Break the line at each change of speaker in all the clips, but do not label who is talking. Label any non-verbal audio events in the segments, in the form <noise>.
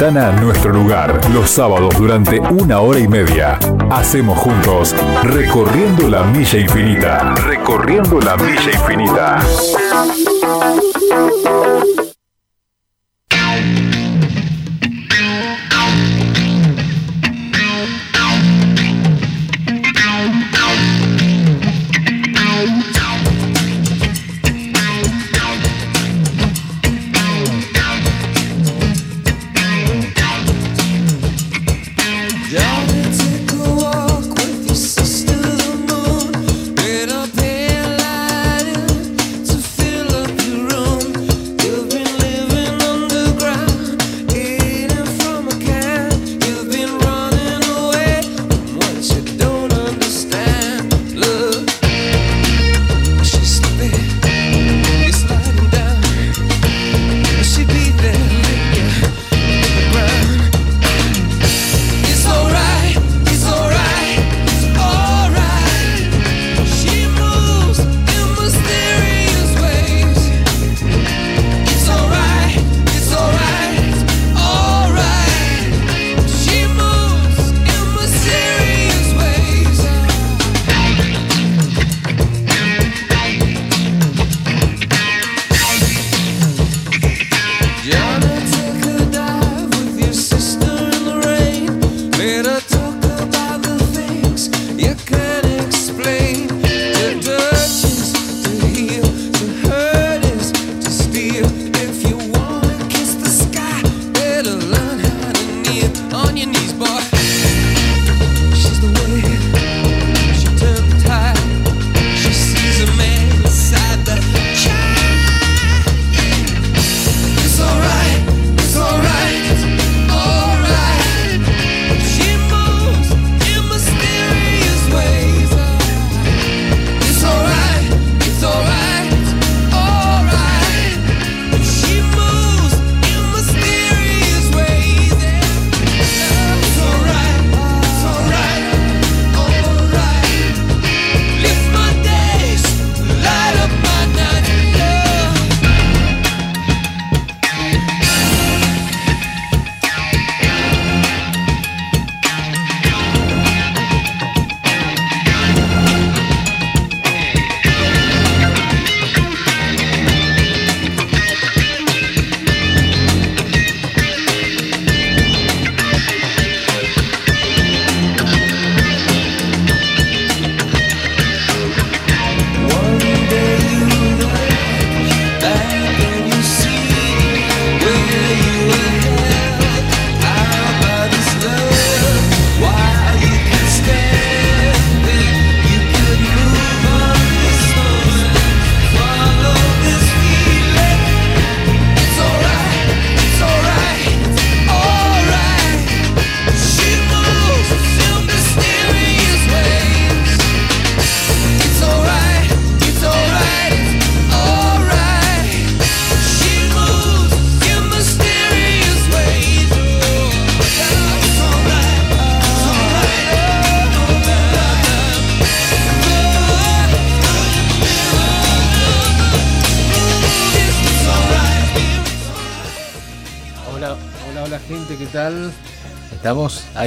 Tana nuestro lugar los sábados durante una hora y media. Hacemos juntos Recorriendo la Milla Infinita. Recorriendo la Milla Infinita.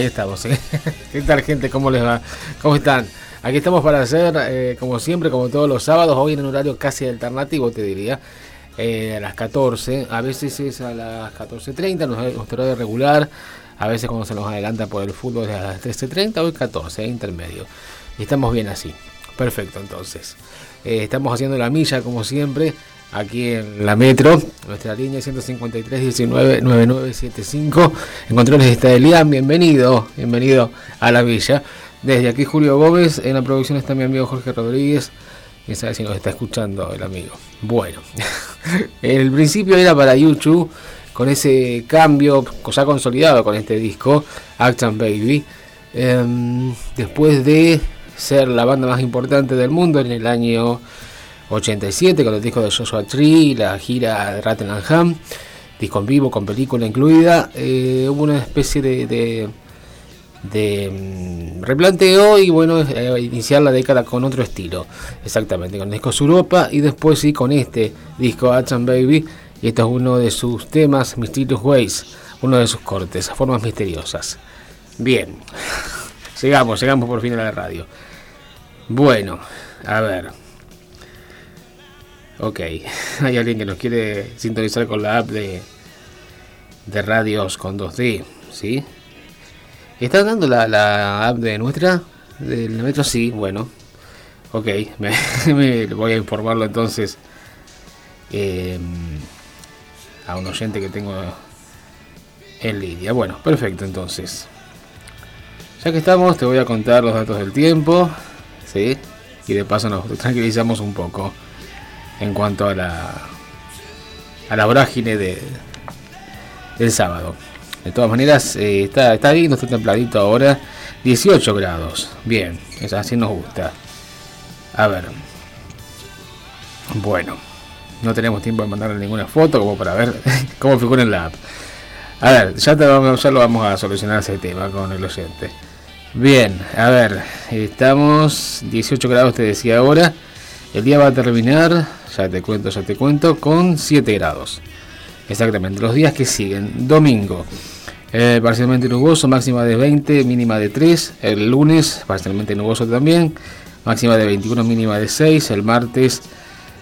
Ahí estamos. ¿eh? <laughs> ¿Qué tal, gente? ¿Cómo les va? ¿Cómo están? Aquí estamos para hacer, eh, como siempre, como todos los sábados, hoy en un horario casi alternativo, te diría, eh, a las 14, a veces es a las 14.30, nuestro horario regular, a veces cuando se nos adelanta por el fútbol es a las 13.30, hoy 14, intermedio. Y estamos bien así. Perfecto, entonces. estamos haciendo la milla, como siempre, aquí en la metro, nuestra línea 153 19 9975. En controles está Elian, bienvenido, bienvenido a la villa. Desde aquí Julio Gómez, en la producción está mi amigo Jorge Rodríguez. Quién sabe si nos está escuchando el amigo. Bueno, <laughs> el principio era para YouTube, con ese cambio ya consolidado con este disco, Action Baby. Em, después de ser la banda más importante del mundo en el año 87 con el disco de Joshua Tree, la gira de Rattenham, disco en vivo con película incluida. Eh, hubo una especie de, mm, replanteo y bueno, eh, iniciar la década con otro estilo, exactamente, con el disco Europa y después sí con este disco Action Baby. Y esto es uno de sus temas, Mysterious Ways, uno de sus cortes, Formas Misteriosas. Bien, <laughs> llegamos, llegamos por fin a la radio. Bueno, a ver. Ok, <laughs> hay alguien que nos quiere sintonizar con la app de, de radios con 2D, ¿sí? ¿Está dando la, app de nuestra? ¿Del metro? Sí, bueno. Ok, <laughs> me, voy a informarlo entonces eh, a un oyente que tengo en línea. Bueno, perfecto entonces. Ya que estamos, te voy a contar los datos del tiempo. ¿sí? Y de paso nos tranquilizamos un poco en cuanto a la, a la vorágine de, del sábado. De todas maneras, eh, está, está lindo, está templadito ahora. 18 grados. Bien, es así nos gusta. A ver. Bueno, no tenemos tiempo de mandarle ninguna foto como para ver <laughs> cómo figura en la app. A ver, ya, te ya lo vamos a solucionar ese tema con el oyente. Bien, a ver, estamos 18 grados, te decía ahora. El día va a terminar, ya te cuento, ya te cuento, con 7 grados. Exactamente, los días que siguen. Domingo, eh, parcialmente nuboso, máxima de 20, mínima de 3. El lunes, parcialmente nuboso también, máxima de 21, mínima de 6. El martes,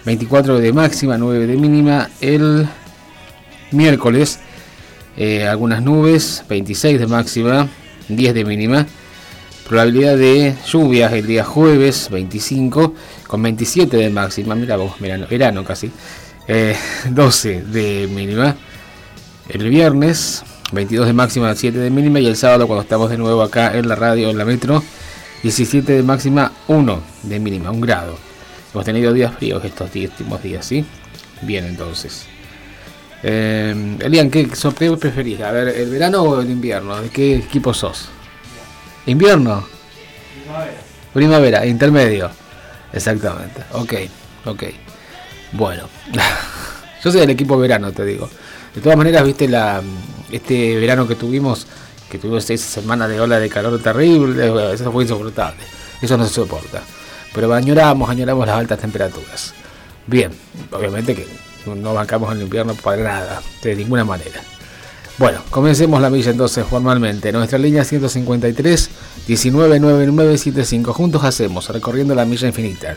24 de máxima, 9 de mínima. El miércoles, eh, algunas nubes, 26 de máxima, 10 de mínima. Probabilidad de lluvias el día jueves 25 con 27 de máxima. Mira vos, verano, verano casi. 12 eh, <laughs> de mínima. El viernes 22 de máxima, 7 de mínima. Y el sábado cuando estamos de nuevo acá en la radio, en la metro, 17 de máxima, 1 de mínima, 1 grado. Hemos tenido días fríos estos últimos días, ¿sí? Bien entonces. Eh, Elian, ¿qué, ¿qué preferís? A ver, ¿el verano o el invierno? ¿De qué equipo sos? ¿Invierno? Primavera. Primavera, intermedio. Exactamente. Ok, ok. Bueno. <laughs> Yo soy del equipo verano, te digo. De todas maneras, viste la este verano que tuvimos, que tuvimos seis semanas de ola de calor terrible, eso fue insoportable. Eso no se soporta. Pero añoramos, añoramos las altas temperaturas. Bien, obviamente que no bancamos en el invierno para nada, de ninguna manera. Bueno, comencemos la milla entonces formalmente. Nuestra línea 153 199975. Juntos hacemos recorriendo la milla infinita.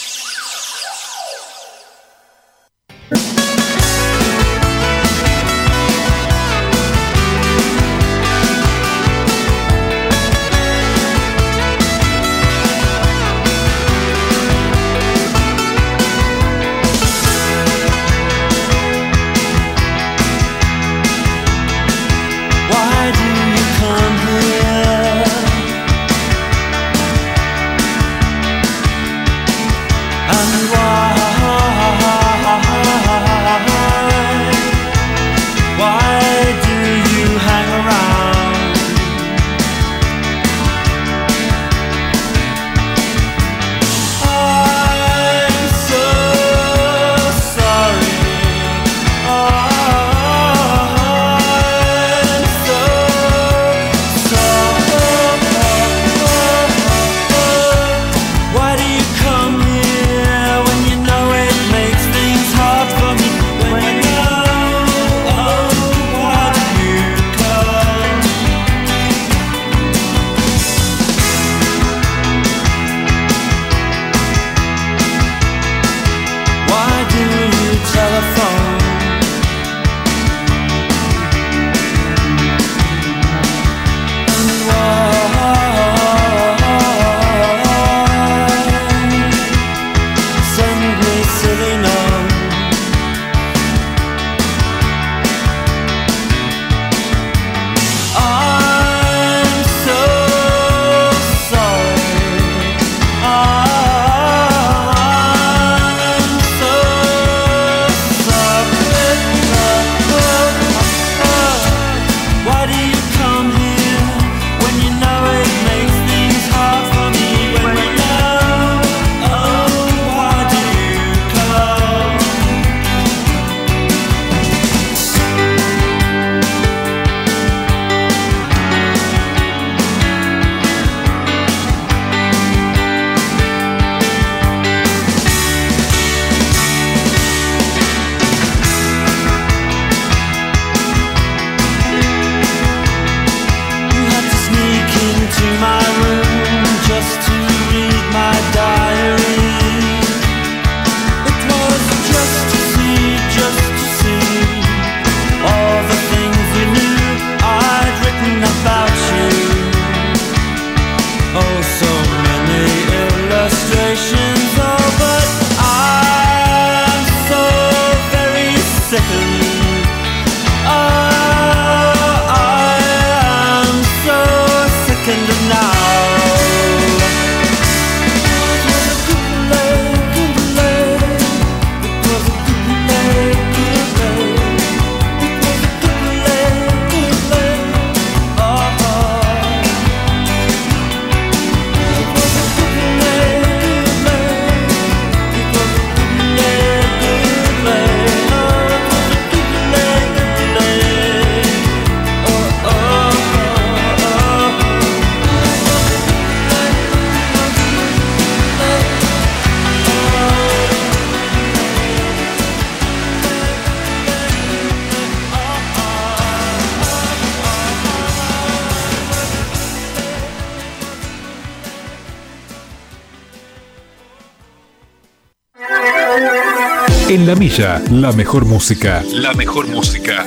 La milla, la mejor música. La mejor música.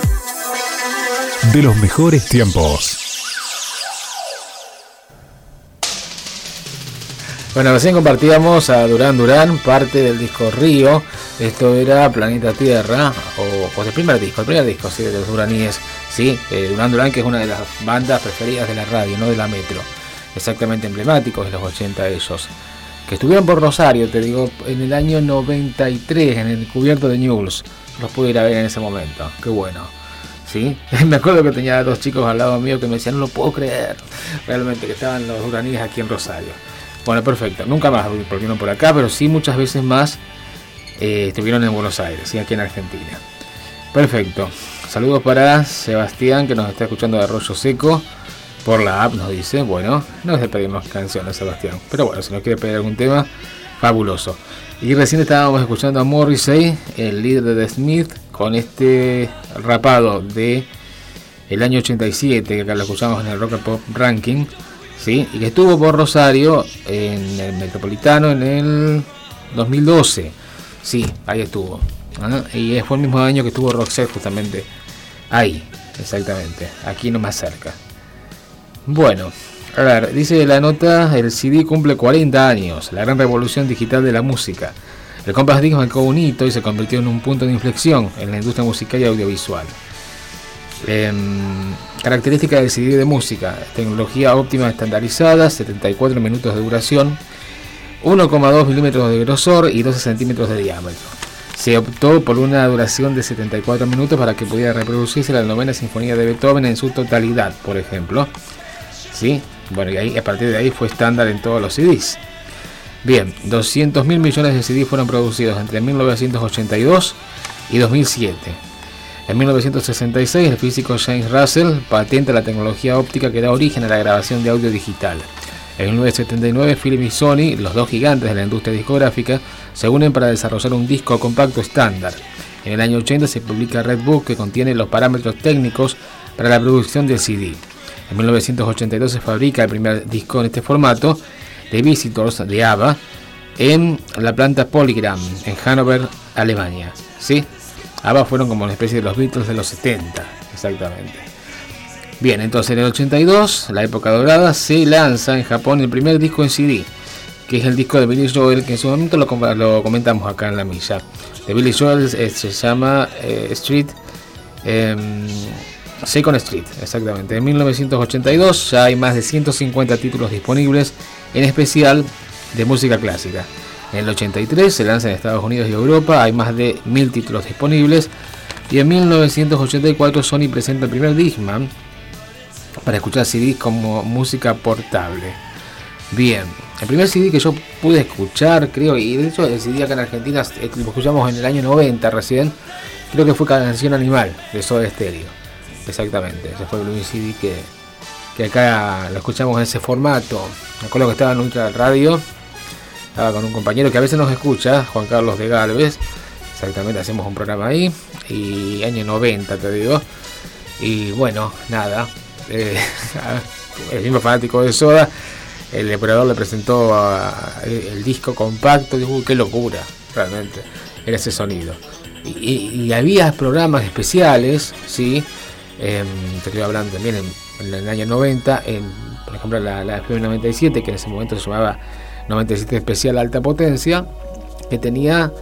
De los mejores tiempos.
Bueno, recién compartíamos a Durán Durán, parte del disco Río. Esto era Planeta Tierra, o pues el primer disco, el primer disco sí, de los duraníes. Sí, eh, Durán Durán, que es una de las bandas preferidas de la radio, no de la metro. Exactamente emblemáticos de los 80 ellos que estuvieron por Rosario, te digo, en el año 93, en el cubierto de News. Los pude ir a ver en ese momento. Qué bueno. ¿Sí? <laughs> Me acuerdo que tenía dos chicos al lado mío que me decían, no lo puedo creer, realmente, que estaban los uraníes aquí en Rosario. Bueno, perfecto. Nunca más volvieron por acá, pero sí muchas veces más eh, estuvieron en Buenos Aires, y aquí en Argentina. Perfecto. Saludos para Sebastián, que nos está escuchando de Arroyo Seco por la app, nos dice. Bueno, no es de pedirnos canciones, Sebastián. Pero bueno, si nos quiere pedir algún tema, fabuloso. Y recién estábamos escuchando a Morrissey, el líder de Smith, con este rapado de el año 87, que acá lo escuchamos en el Rock and Pop Ranking, ¿sí? y que estuvo por Rosario en el Metropolitano en el 2012. Sí, ahí estuvo. Y fue el mismo año que estuvo Roxette justamente ahí, exactamente, aquí no más cerca. Bueno, a ver, dice la nota, el CD cumple 40 años, la gran revolución digital de la música. El Compact Disc marcó un hito y se convirtió en un punto de inflexión en la industria musical y audiovisual. Em, característica del CD de música, tecnología óptima estandarizada, 74 minutos de duración, 1,2 milímetros de grosor y 12 centímetros de diámetro. Se optó por una duración de 74 minutos para que pudiera reproducirse la novena sinfonía de Beethoven en su totalidad, por ejemplo. ¿Sí? Bueno, y ahí, a partir de ahí fue estándar en todos los CDs. Bien, 200 mil millones de CDs fueron producidos entre 1982 y 2007. En 1966, el físico James Russell patenta la tecnología óptica que da origen a la grabación de audio digital. En 1979, Philips y Sony, los dos gigantes de la industria discográfica, se unen para desarrollar un disco compacto estándar. En el año 80 se publica Red Book que contiene los parámetros técnicos para la producción del CD. En 1982 se fabrica el primer disco en este formato, The Visitors de ABBA, en la planta Polygram, en Hannover, Alemania. ¿Sí? ABBA fueron como una especie de los Beatles de los 70, exactamente. Bien, entonces en el 82, la época dorada, se lanza en Japón el primer disco en CD, que es el disco de Billy Joel, que en su momento lo, comentamos acá en la milla. De Billy Joel eh, se llama eh, Street, eh, Second Street, exactamente. En 1982 ya hay más de 150 títulos disponibles, en especial de música clásica. En el 83 se lanza en Estados Unidos y Europa, hay más de 1000 títulos disponibles. Y en 1984 Sony presenta el primer Discman, para escuchar CDs como música portable. Bien, el primer CD que yo pude escuchar, creo, y de hecho el CD acá en Argentina eh, lo escuchamos en el año 90 recién, creo que fue Canción Animal de Soda Stereo. Exactamente, ese fue el primer CD que, que acá lo escuchamos en ese formato. Me acuerdo que estaba en Ultra Radio, estaba con un compañero que a veces nos escucha, Juan Carlos de Galvez. Exactamente, hacemos un programa ahí, y año 90 te digo. Y bueno, nada, eh, <laughs> el mismo fanático de Soda, el operador le presentó el disco compacto, dijo, qué locura, realmente, era ese sonido. Y, había programas especiales, ¿sí? Em, te estoy hablando también en, el año 90, en, por ejemplo la, la FM 97, que en ese momento se llamaba 97 Especial Alta Potencia, que tenía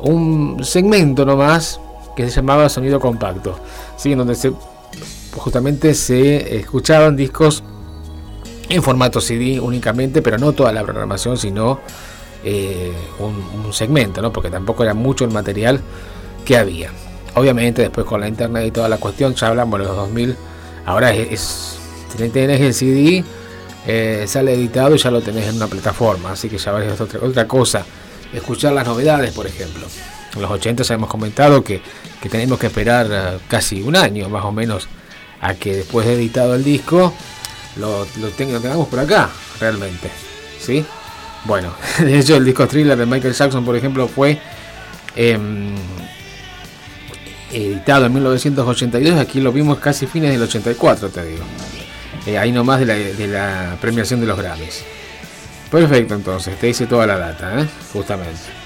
un segmento nomás que se llamaba Sonido Compacto, ¿sí? en donde se justamente se escuchaban discos en formato CD únicamente, pero no toda la programación, sino eh, un, segmento, ¿no? porque tampoco era mucho el material que había. Obviamente después con la internet y toda la cuestión, ya hablamos de los 2000, ahora es, tenés el CD, eh, sale editado y ya lo tenés en una plataforma, así que ya ves otra, otra cosa. Escuchar las novedades, por ejemplo. En los 80 ya hemos comentado que, que tenemos que esperar eh, casi un año más o menos a que después de editado el disco lo, lo, tengamos por acá, realmente. ¿Sí? Bueno, <laughs> de hecho el disco thriller de Michael Jackson, por ejemplo, fue em, editado en 1982, aquí lo vimos casi fines del 84, te digo. Eh, ahí nomás de la, de la premiación de los Grammys. Perfecto, entonces, te hice toda la data, ¿eh? justamente.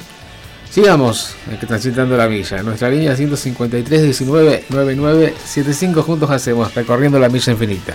Sigamos transitando la milla. Nuestra línea 153 19 99 75 juntos hacemos recorriendo la milla infinita.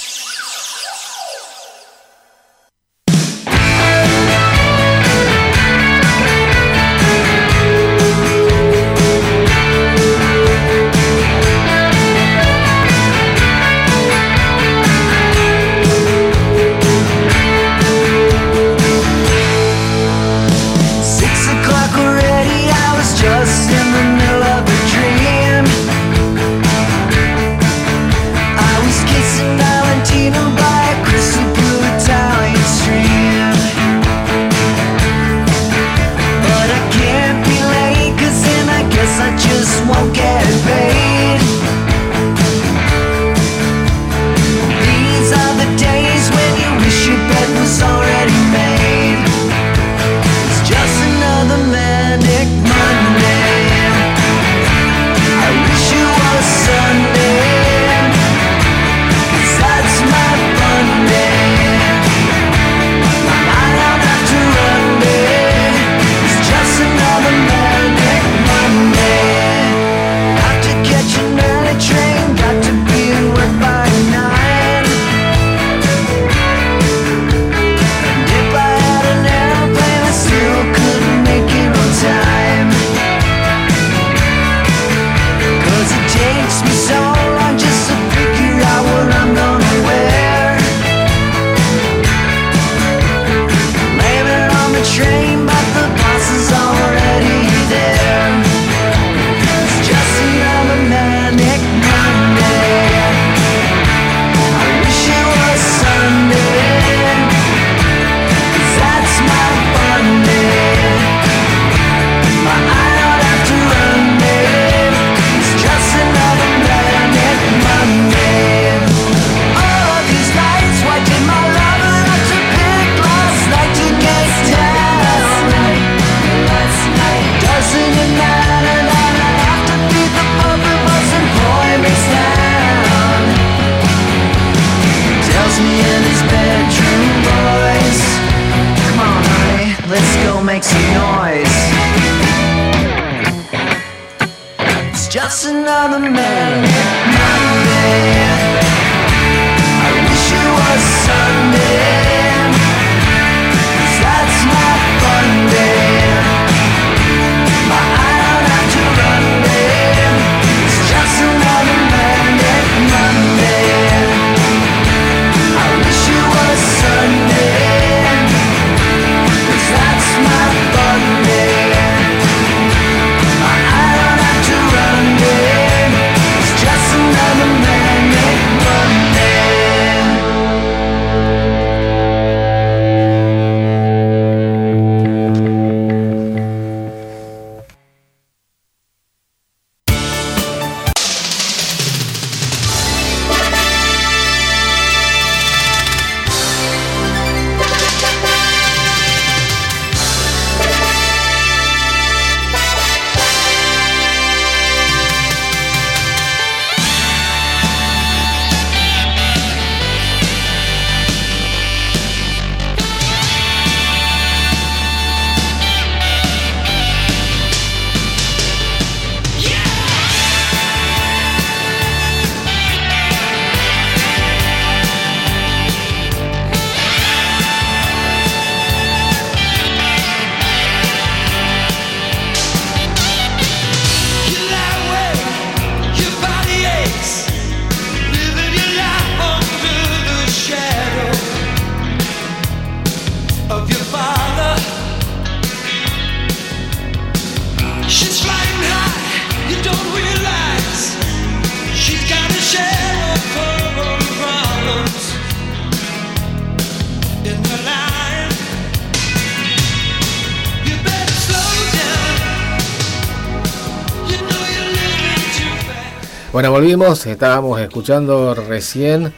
Bueno, volvimos, estábamos escuchando recién,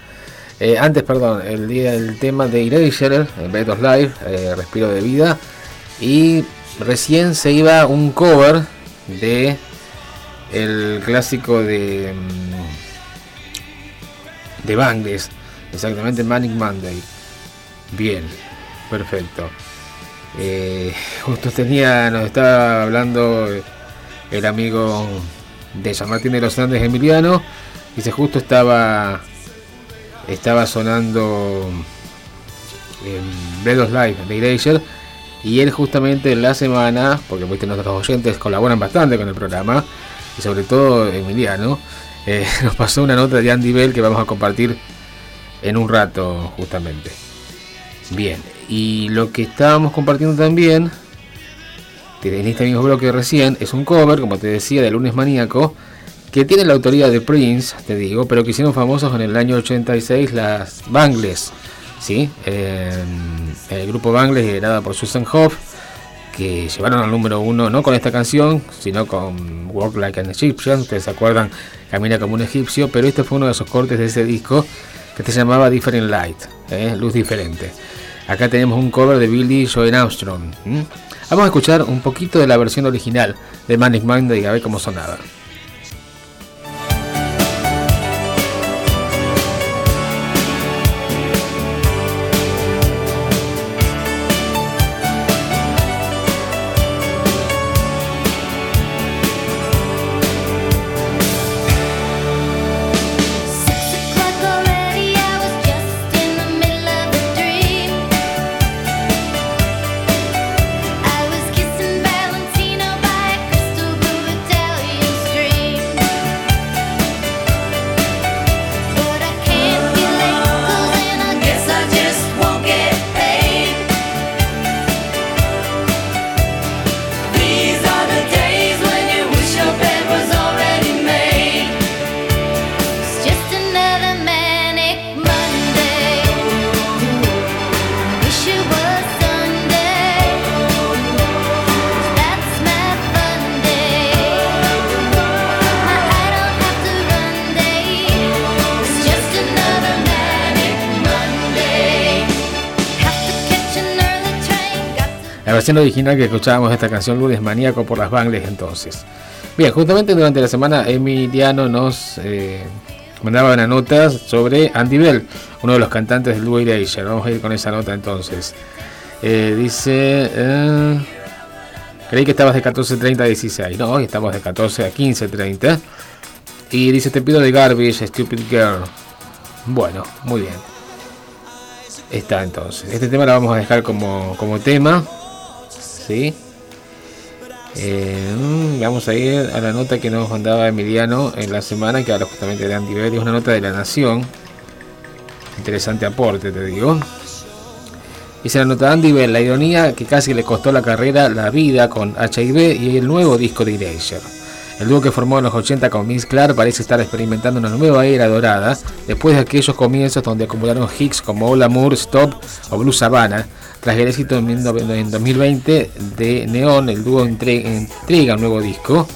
eh, antes, perdón, el día del tema de Erasure, el Betos Live, eh, Respiro de Vida, y recién se iba un cover de el clásico de mm, de Bangles, exactamente Manic Monday. Bien, perfecto. Eh, <laughs> justo tenía, nos estaba hablando el amigo de San Martín de los Andes, Emiliano. Dice, justo estaba, estaba sonando en Bredos Live de Erasure. Y él justamente en la semana, porque nuestros oyentes colaboran bastante con el programa, y sobre todo Emiliano, eh, <laughs> nos pasó una nota de Andy Bell que vamos a compartir en un rato justamente. Bien, y lo que estábamos compartiendo también en este mismo bloque recién es un cover, como te decía, de Lunes Maníaco, que tiene la autoría de Prince, te digo, pero que hicieron famosos en el año 86 las Bangles, ¿sí? el grupo Bangles liderado por Susan Hoff, que llevaron al número uno no con esta canción, sino con Walk Like an Egyptian, ustedes se acuerdan, Camina como un egipcio, pero este fue uno de esos cortes de ese disco que se llamaba Different Light, ¿eh? luz diferente. Acá tenemos un cover de Billy Joe Armstrong. Vamos a escuchar un poquito de la versión original de Manic Mind y a ver cómo sonaba. Versión original que escuchábamos esta canción Lunes Maníaco por las Bangles entonces. Bien, justamente durante la semana Emiliano nos eh, mandaba una nota sobre Andy Bell, uno de los cantantes del dúo Erasure. Vamos a ir con esa nota entonces. Eh, dice... Eh, creí que estabas de 14.30 a 16. No, hoy estamos de 14 a 15.30. Y dice, te pido de Garbage, Stupid Girl. Bueno, muy bien. Está entonces. Este tema lo vamos a dejar como, como tema. ¿Sí? Eh, mm, vamos a ir a la nota que nos mandaba Emiliano en la semana, que habla justamente de es una nota de la Nación. Interesante aporte, te digo. Dice la nota Andy Bell, la ironía que casi le costó la carrera la vida con HIV y el nuevo disco de Erasure. El dúo que formó en los 80 con Vince Clark parece estar experimentando una nueva era dorada después de aquellos comienzos donde acumularon hits como All Amour, Stop o Blue Savannah. Tras el éxito en 2020 de Neon, el dúo entrega un nuevo disco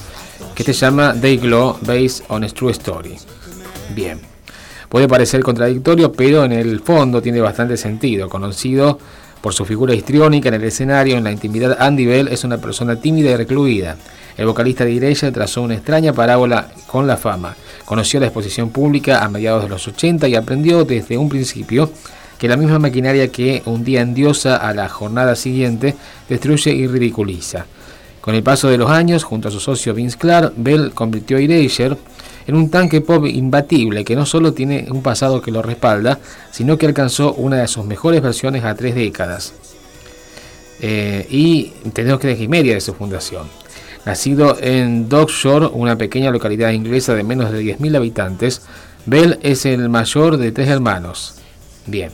que se llama Day Glow Based on a True Story. Bien, puede parecer contradictorio, pero en el fondo tiene bastante sentido. Conocido por su figura histriónica en el escenario, en la intimidad, Andy Bell es una persona tímida y recluida el vocalista de Iglesia trazó una extraña parábola con la fama. Conoció la exposición pública a mediados de los 80 y aprendió desde un principio que la misma maquinaria que un día endiosa a la jornada siguiente destruye y ridiculiza. Con el paso de los años, junto a su socio Vince Clark, Bell convirtió a Erasure en un tanque pop imbatible que no solo tiene un pasado que lo respalda, sino que alcanzó una de sus mejores versiones a tres décadas. Eh, y tenemos que dejar media de su fundación. Nacido en Dockshore, una pequeña localidad inglesa de menos de 10.000 habitantes, Bell es el mayor de tres hermanos. Bien.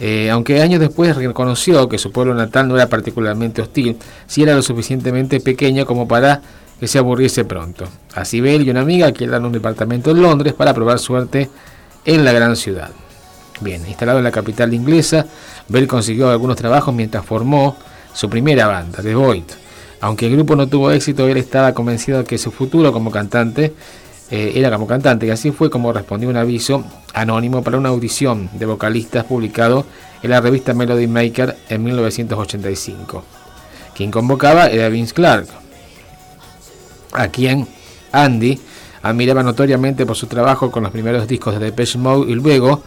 Eh, aunque años después reconoció que su pueblo natal no era particularmente hostil, sí era lo suficientemente pequeño como para que se aburriese pronto. Así Bell y una amiga alquilaron un departamento en Londres para probar suerte en la gran ciudad. Bien, instalado en la capital inglesa, Bell consiguió algunos trabajos mientras formó su primera banda, The Void. Aunque el grupo no tuvo éxito, él estaba convencido de que su futuro como cantante eh, era como cantante, y así fue como respondió un aviso anónimo para una audición de vocalistas publicado en la revista Melody Maker en 1985. Quien convocaba era Vince Clark, a quien Andy admiraba notoriamente por su trabajo con los primeros discos de Depeche Mode y luego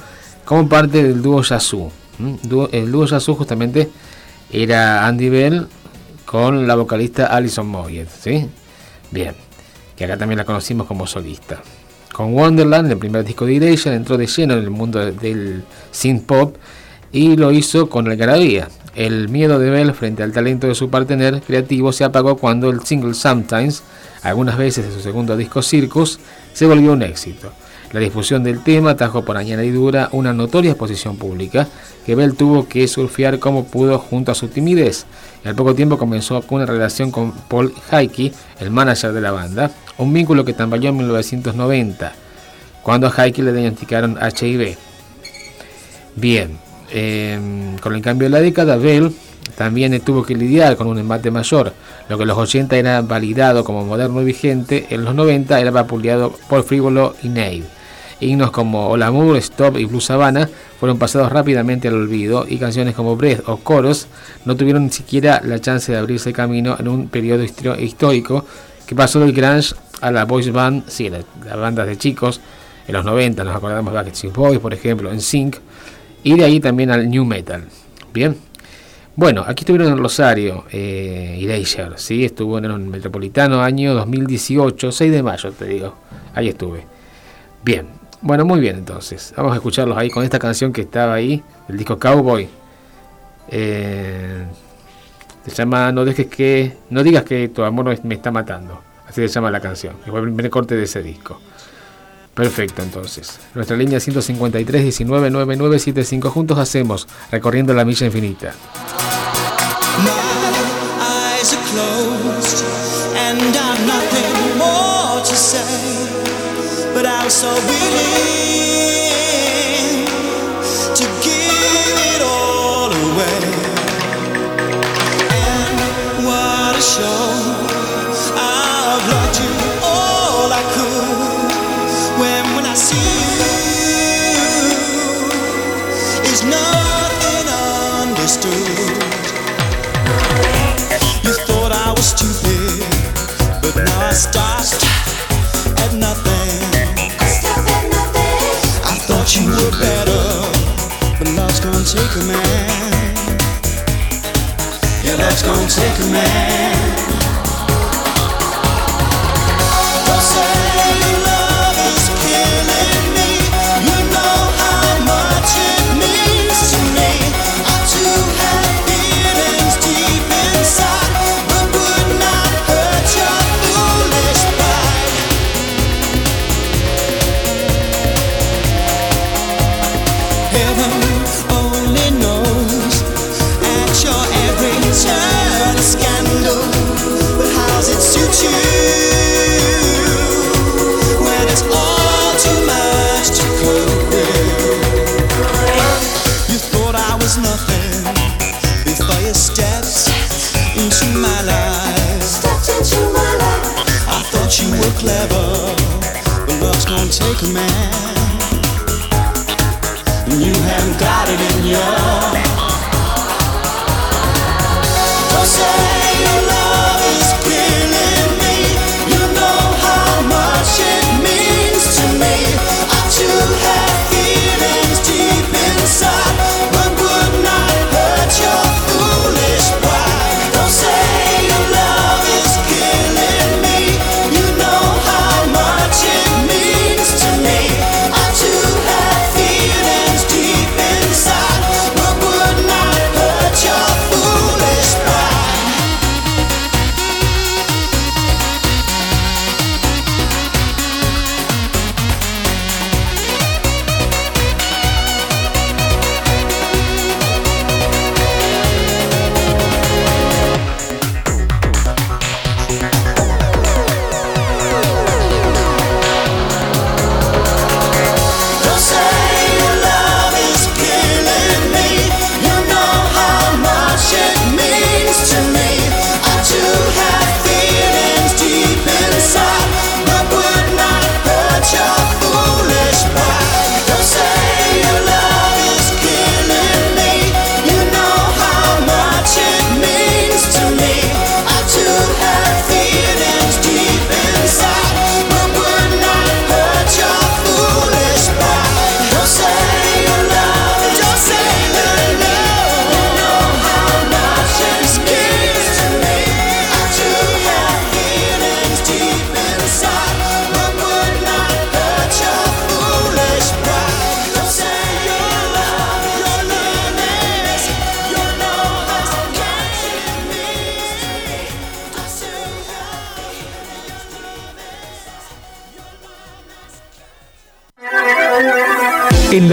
como parte del dúo Yazoo. El dúo Yazoo justamente era Andy Bell con la vocalista Alison Moyet, ¿sí? Bien, que acá también la conocimos como solista. Con Wonderland, el primer disco de Erasure, entró de lleno en el mundo del synth pop y lo hizo con algarabía. El miedo de Bell frente al talento de su partener creativo se apagó cuando el single Sometimes, algunas veces de su segundo disco Circus, se volvió un éxito. La difusión del tema trajo por añadidura una notoria exposición pública que Bell tuvo que surfear como pudo junto a su timidez. Al poco tiempo comenzó una relación con Paul Heike, el manager de la banda, un vínculo que tambaleó en 1990, cuando a le diagnosticaron HIV. Bien, em, con el cambio de la década, Bell también tuvo que lidiar con un embate mayor. Lo que en los 80 era validado como moderno y vigente, en los 90 era vapuleado por frívolo y naive. Himnos como Hola Moore, Stop y Blue Savannah fueron pasados rápidamente al olvido y canciones como Breath o Coros no tuvieron ni siquiera la chance de abrirse camino en un periodo histórico que pasó del grunge a la voice band, sí, las, bandas de chicos, en los 90 nos acordamos de Backstreet Boys, por ejemplo, en Sync, y de ahí también al New Metal. Bien. Bueno, aquí estuvieron en Rosario, eh, Erasure, ¿sí? estuvo en el Metropolitano año 2018, 6 de mayo, te digo. Ahí estuve. Bien, bueno, muy bien entonces. Vamos a escucharlos ahí con esta canción que estaba ahí, el disco Cowboy. Eh, se llama No dejes que. No digas que tu amor me está matando. Así se llama la canción. Igual el primer corte de ese disco. Perfecto, entonces. Nuestra línea 153 19 9975 juntos hacemos recorriendo la milla infinita. You better, but love's gonna take a man. Yeah, love's gonna take a man.
gentleman.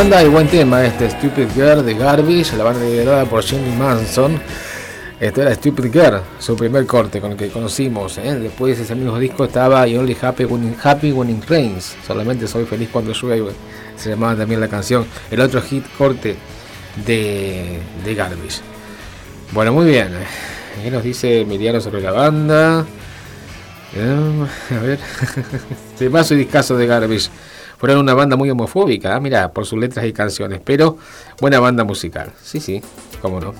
Banda y buen tema este Stupid Girl de Garbage, la banda liderada por Jenny Manson. Esto era Stupid Girl, su primer corte con el que conocimos. ¿eh? Después de ese mismo disco estaba You Only Happy When, Happy When It Rains. Solamente soy feliz cuando llueve. Se llamaba también la canción. El otro hit corte de, de Garbage. Bueno, muy bien. ¿Qué nos dice Emiliano sobre la banda? Eh, a ver. <laughs> Se paso y discaso de Garbage fueron una banda muy homofóbica, ah, mira, por sus letras y canciones, pero buena banda musical. Sí, sí, cómo no.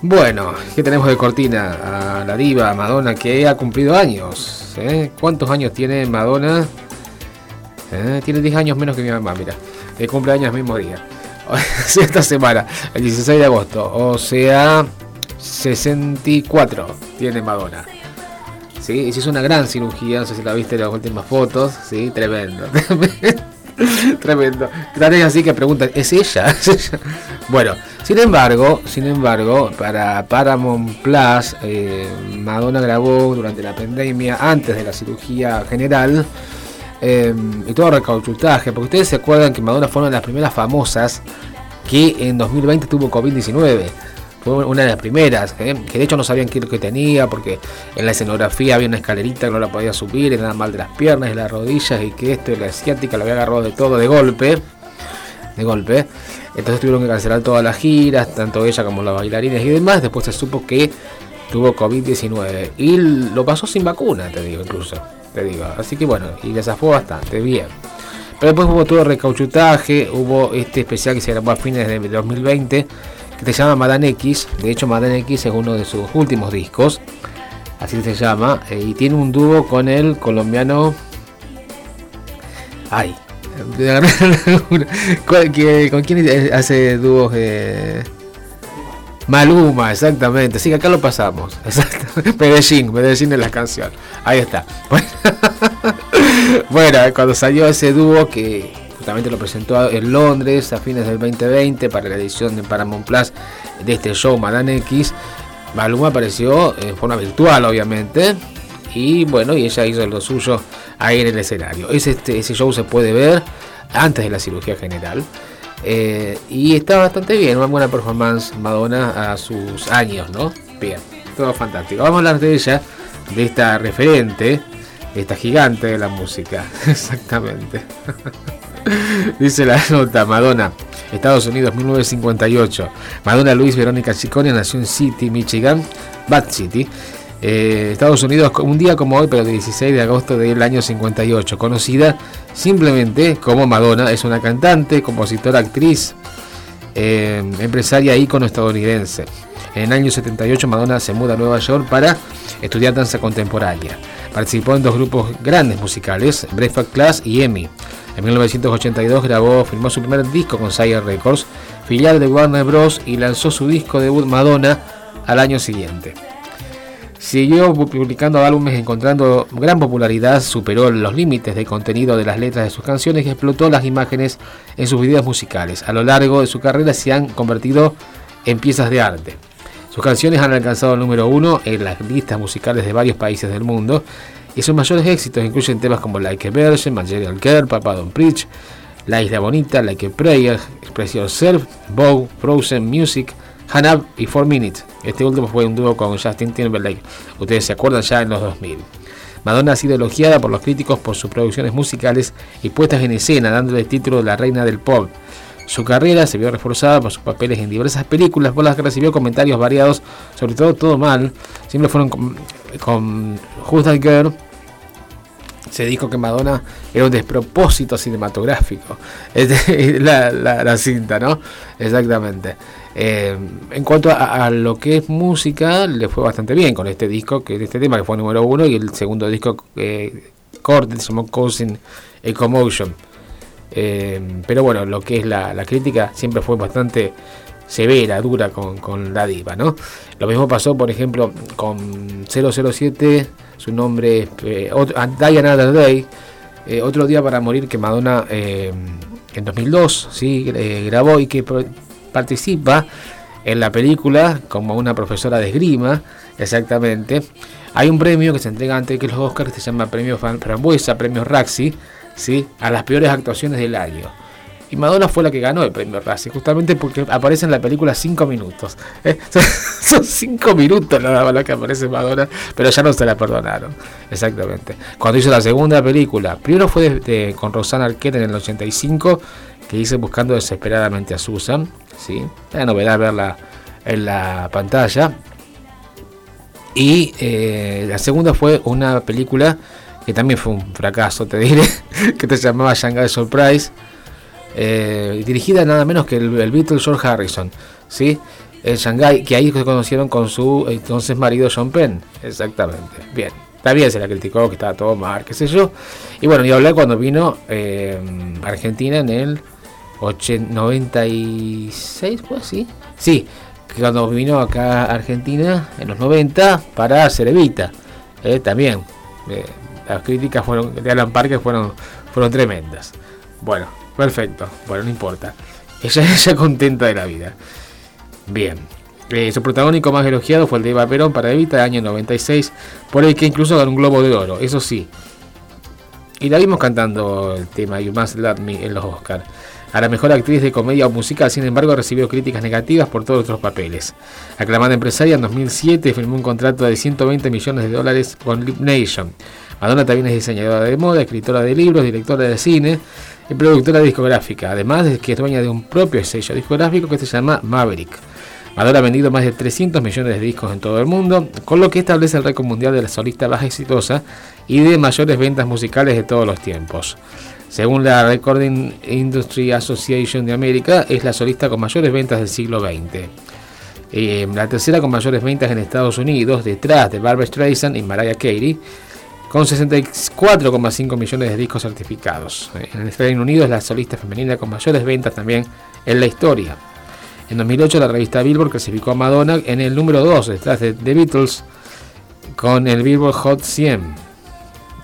Bueno, ¿qué tenemos de cortina? A la diva Madonna que ha cumplido años. ¿eh? ¿Cuántos años tiene Madonna? ¿Eh? Tiene 10 años menos que mi mamá, mira. De cumpleaños mismo día. <laughs> esta semana, el 16 de agosto. O sea, 64 tiene Madonna. ¿Sí? Hizo una gran cirugía, no sé si la viste las últimas fotos, ¿sí? Tremendo. <laughs> Tremendo. También así que preguntan, <laughs> ¿es ella? bueno, sin embargo, sin embargo, para Paramount Plus, eh, Madonna grabó durante la pandemia, antes de la cirugía general, eh, y todo recauchutaje, porque ustedes se acuerdan que Madonna fue una de las primeras famosas que en 2020 tuvo COVID-19 fue una de las primeras, que de hecho no sabían qué que tenía, porque en la escenografía había una escalerita que no la podía subir, era mal de las piernas y las rodillas, y que esto y la asiática lo había agarrado de todo de golpe. De golpe. Entonces tuvieron que cancelar todas las giras, tanto ella como los bailarines y demás. Después se supo que tuvo COVID-19 y lo pasó sin vacuna, te digo, incluso. Te digo. Así que bueno, y desafó bastante bien. Pero después hubo todo recauchutaje, hubo este especial que se grabó a fines de 2020 que se llama Madame X. De hecho, Madame X es uno de sus últimos discos. Así se llama. Eh, y tiene un dúo con el colombiano. Ay. <laughs> ¿Con quién hace dúos? Eh? Maluma, exactamente. Sí, acá lo pasamos. <laughs> Medellín, Medellín es la canción. Ahí está. <laughs> bueno, cuando salió ese dúo que justamente lo presentó en Londres a fines del 2020 para la edición de Paramount Plus de este show Madame X. Maluma apareció en forma virtual, obviamente, y bueno, y ella hizo lo suyo ahí en el escenario. Ese, este, ese show se puede ver antes de la cirugía general. Eh, y está bastante bien, una buena performance Madonna a sus años, ¿no? Bien, todo fantástico. Vamos a hablar de ella, de esta referente, esta gigante de la música. <laughs> Exactamente. <laughs> <laughs> Dice la nota, Madonna, Estados Unidos 1958. Madonna Luis Verónica Ciccone nació en City, Michigan, Bad City. Eh, Estados Unidos, un día como hoy, pero 16 de agosto del año 58, conocida simplemente como Madonna, es una cantante, compositora, actriz, eh, empresaria ícono estadounidense. En el año 78 Madonna se muda a Nueva York para estudiar danza contemporánea. Participó en dos grupos grandes musicales, Breakfast Class y Emmy. En 1982 grabó, firmó su primer disco con Sire Records, filial de Warner Bros. y lanzó su disco debut Madonna al año siguiente. Siguió publicando álbumes encontrando gran popularidad, superó los límites de contenido de las letras de sus canciones y explotó las imágenes en sus videos musicales. A lo largo de su carrera se han convertido en piezas de arte. Sus canciones han alcanzado el número uno en las listas musicales de varios países del mundo y sus mayores éxitos incluyen temas como Like a Virgin, Material Care, Papa Don't Preach, La Isla Bonita, Like a Prayer, Express Yourself, Vogue, Frozen Music, Han Up y 4 Minutes. Este último fue un dúo con Justin Timberlake, ustedes se acuerdan ya en los 2000. Madonna ha sido elogiada por los críticos por sus producciones musicales y puestas en escena, dándole el título de la reina del pop. Su carrera se vio reforzada por sus papeles en diversas películas, por las que recibió comentarios variados, sobre todo todo mal. Siempre fueron con, con Who's That Girl, se dijo que Madonna era un despropósito cinematográfico. <laughs> Es la, la, cinta, ¿no? Exactamente. Eh, en cuanto a, lo que es música, le fue bastante bien con este disco, que este tema que fue número uno, y el segundo disco eh, corte se llamó Cousin Ecomotion. Eh, pero bueno, lo que es la, crítica siempre fue bastante severa, dura con, con la diva, ¿no? Lo mismo pasó, por ejemplo, con 007 su nombre es eh, Die Another Day, eh, otro día para morir que Madonna eh, en 2002 ¿sí? grabó y que participa en la película como una profesora de esgrima, exactamente. Hay un premio que se entrega antes que los Oscars que se llama Premio Frambuesa, Premio Raxi, ¿sí? a las peores actuaciones del año. Y Madonna fue la que ganó el premio Razzie, justamente porque aparece en la película 5 minutos. ¿eh? <laughs> Son 5 minutos nada más que aparece Madonna, pero ya no se la perdonaron. Exactamente. Cuando hizo la segunda película, primero fue con Rosana Arquette en el 85, que hice Buscando desesperadamente a Susan. ¿sí? La novedad verla en la pantalla. Y eh, la segunda fue una película que también fue un fracaso, te diré, <laughs> que te llamaba Shanghai Surprise eh, dirigida nada menos que el, el Beatle George Harrison, ¿sí? El Shanghai, que ahí se conocieron con su entonces marido John Penn, exactamente. Bien, también se la criticó que estaba todo mal, qué sé yo. Y bueno, y hablé cuando vino eh, Argentina en el 96, pues sí, sí, cuando vino acá Argentina en los 90 para hacer Evita, eh, también. Las críticas fueron de Alan Parker fueron, fueron tremendas. Bueno, perfecto. Bueno, no importa. Ella, <laughs> ella contenta de la vida. Bien. Eh, su protagónico más elogiado fue el de Eva Perón para Evita, año 96, por el que incluso ganó un Globo de Oro, eso sí. Y la vimos cantando el tema You Must Love Me en los Oscars. A la mejor actriz de comedia o musical, sin embargo, recibió críticas negativas por todos otros papeles. Aclamada empresaria, en 2007 firmó un contrato de 120 millones de dólares con Lip Nation. Madonna también es diseñadora de moda, escritora de libros, directora de cine y productora discográfica, además de que es dueña de un propio sello discográfico que se llama Maverick. Madonna ha vendido más de 300 millones de discos en todo el mundo, con lo que establece el récord mundial de la solista más exitosa y de mayores ventas musicales de todos los tiempos. Según la Recording Industry Association de América, es la solista con mayores ventas del siglo XX. Eh, la tercera con mayores ventas en Estados Unidos, detrás de Barbara Streisand y Mariah Carey, con 64,5 millones de discos certificados. En el Reino Unido es la solista femenina con mayores ventas también en la historia. En 2008 la revista Billboard clasificó a Madonna en el número 2 detrás de The Beatles con el Billboard Hot 100.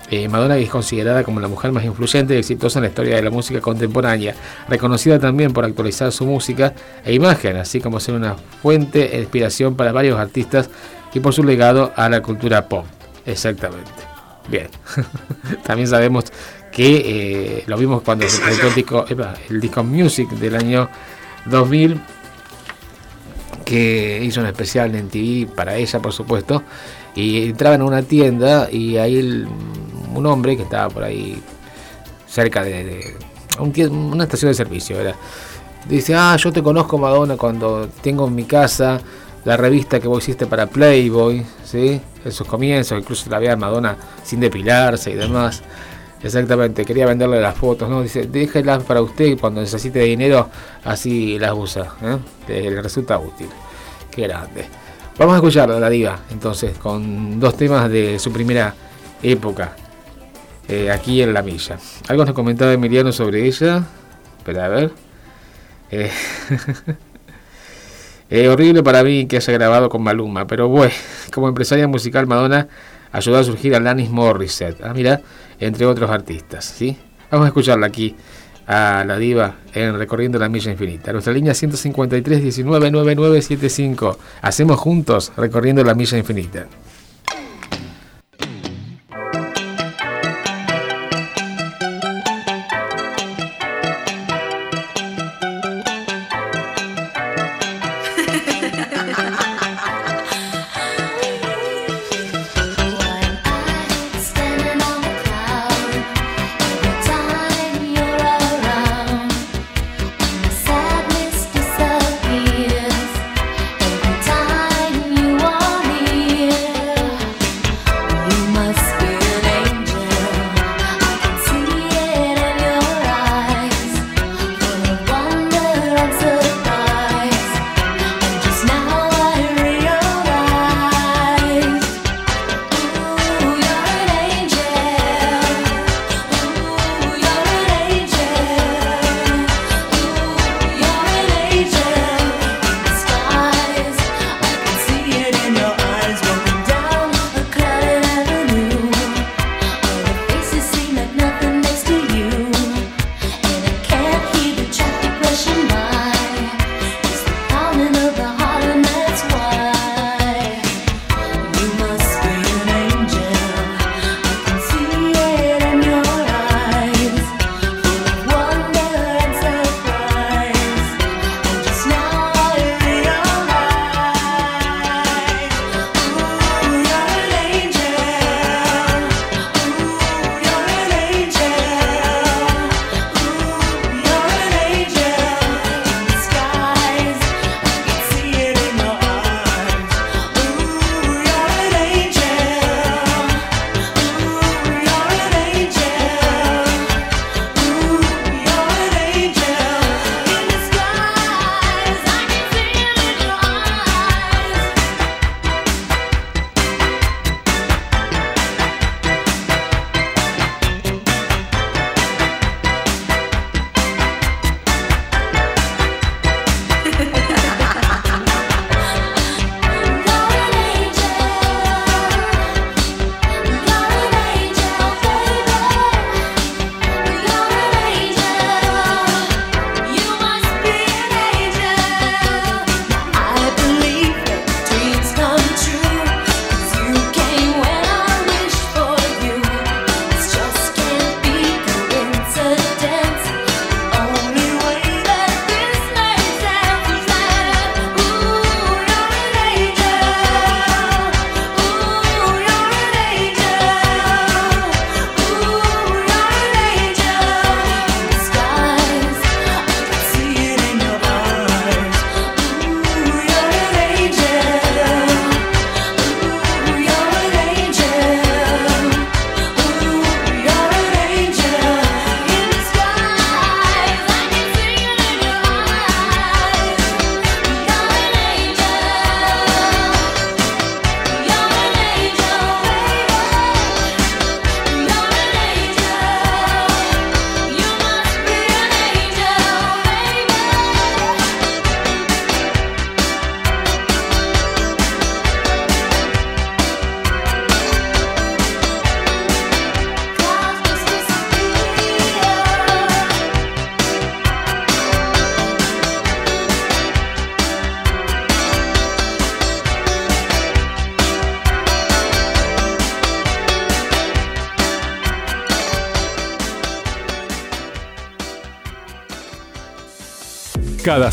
Eh, Madonna es considerada como la mujer más influyente y exitosa en la historia de la música contemporánea, reconocida también por actualizar su música e imagen, así como ser una fuente de inspiración para varios artistas y por su legado a la cultura pop. Exactamente. Bien. <laughs> también sabemos que eh, lo vimos cuando se presentó el disco, el disco Music del año 2000 que hizo un especial en TV para ella, por supuesto, y entraba en una tienda y ahí un hombre que estaba por ahí cerca de, una estación de servicio, era, dice, ah, yo te conozco Madonna cuando tengo en mi casa la revista que vos hiciste para Playboy, ¿sí? En sus comienzos, incluso la veía Madonna sin depilarse y demás. Exactamente, quería venderle las fotos, ¿no? Dice, déjelas para usted cuando necesite dinero, así las usa, ¿eh? le resulta útil. Qué grande. Vamos a escuchar a la diva, entonces, con dos temas de su primera época, eh, aquí en La Milla. Algo nos comentaba Emiliano sobre ella, pero a ver. Eh, <laughs> es horrible para mí que haya grabado con Maluma, pero bueno, <laughs> como empresaria musical Madonna ayudó a surgir a Lanis Morissette. Ah, mira, entre otros artistas. ¿sí? Vamos a escucharla aquí a la diva en Recorriendo la Milla Infinita. Nuestra línea 153 19 9975. Hacemos juntos Recorriendo la Milla Infinita.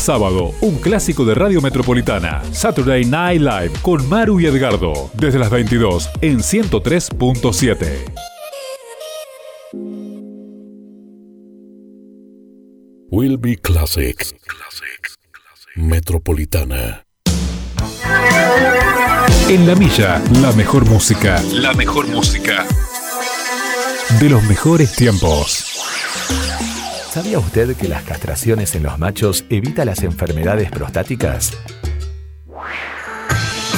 Sábado, un clásico de Radio Metropolitana, Saturday Night Live, con Maru y Edgardo, desde las 22 en 103.7.
Will Be Classic. Metropolitana.
En la milla, la mejor música. La mejor música. De los mejores tiempos.
¿Sabía usted que las castraciones en los machos evita las enfermedades prostáticas?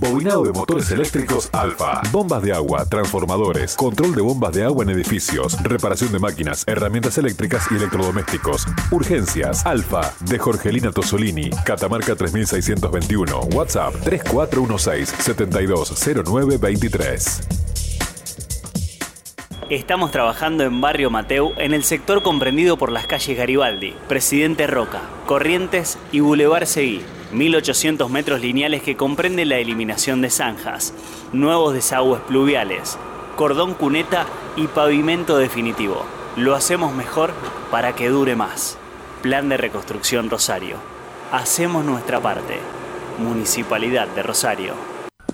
Bobinado de motores eléctricos Alfa. Bombas de agua, transformadores, control de bombas de agua en edificios, reparación de máquinas, herramientas eléctricas y electrodomésticos. Urgencias Alfa de Jorgelina Tosolini, Catamarca 3621, WhatsApp 3416 720923.
Estamos trabajando en Barrio Mateu en el sector comprendido por las calles Garibaldi, Presidente Roca, Corrientes y Boulevard Seguí 1.800 metros lineales que comprenden la eliminación de zanjas, nuevos desagües pluviales, cordón cuneta y pavimento definitivo. Lo hacemos mejor para que dure más. Plan de Reconstrucción Rosario. Hacemos nuestra parte. Municipalidad de Rosario.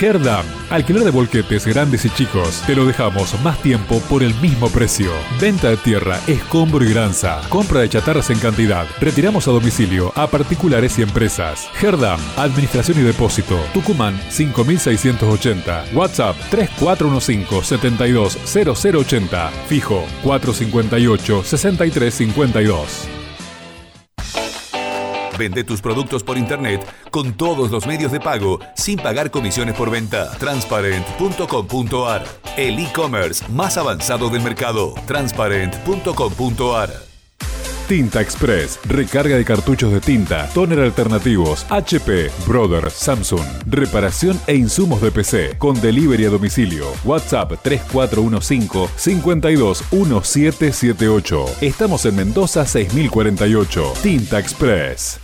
Herdam, alquiler de volquetes grandes y chicos. Te lo dejamos más tiempo por el mismo precio. Venta de tierra, escombro y granza. Compra de chatarras en cantidad. Retiramos a domicilio a particulares y empresas. Herdam, administración y depósito. Tucumán 5680. WhatsApp 3415 720080. Fijo 458 6352.
Vende tus productos por internet con todos los medios de pago sin pagar comisiones por venta. Transparent.com.ar El e-commerce más avanzado del mercado. Transparent.com.ar
Tinta Express, recarga de cartuchos de tinta, toner alternativos, HP, Brother, Samsung, reparación e insumos de PC, con delivery a domicilio. WhatsApp 3415 521778. Estamos en Mendoza 6048. Tinta Express.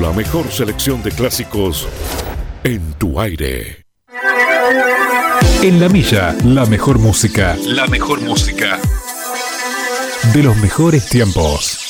La mejor selección de clásicos en tu aire.
En la milla, la mejor música. La mejor música. De los mejores tiempos.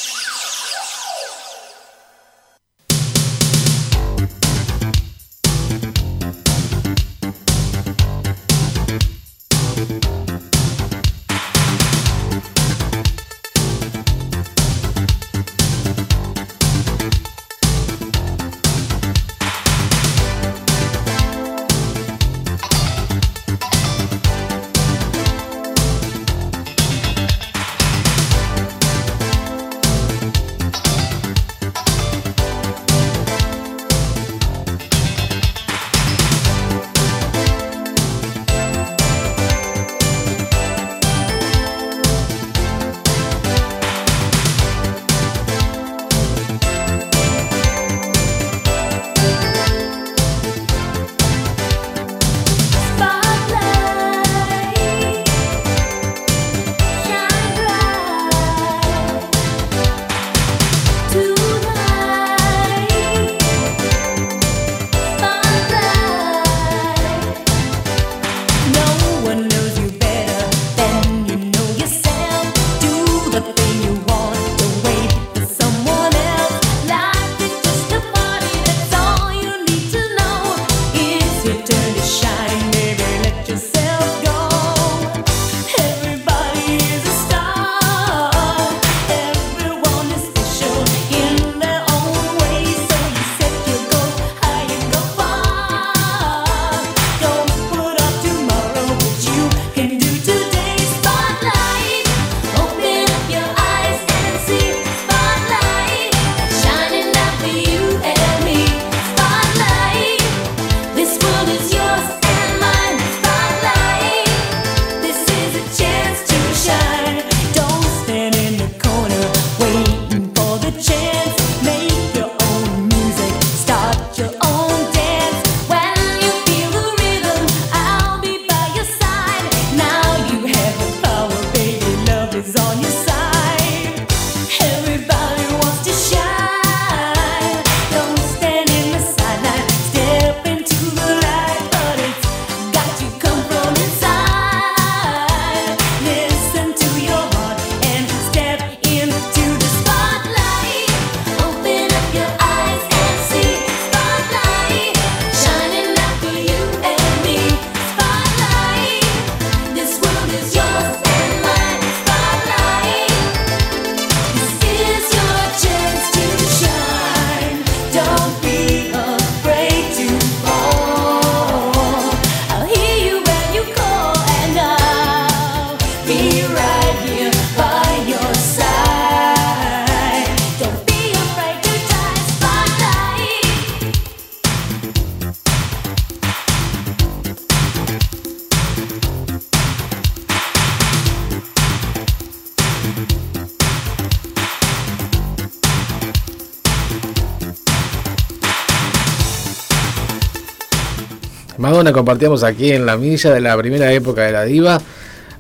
Madonna compartíamos aquí en la milla de la primera época de la diva.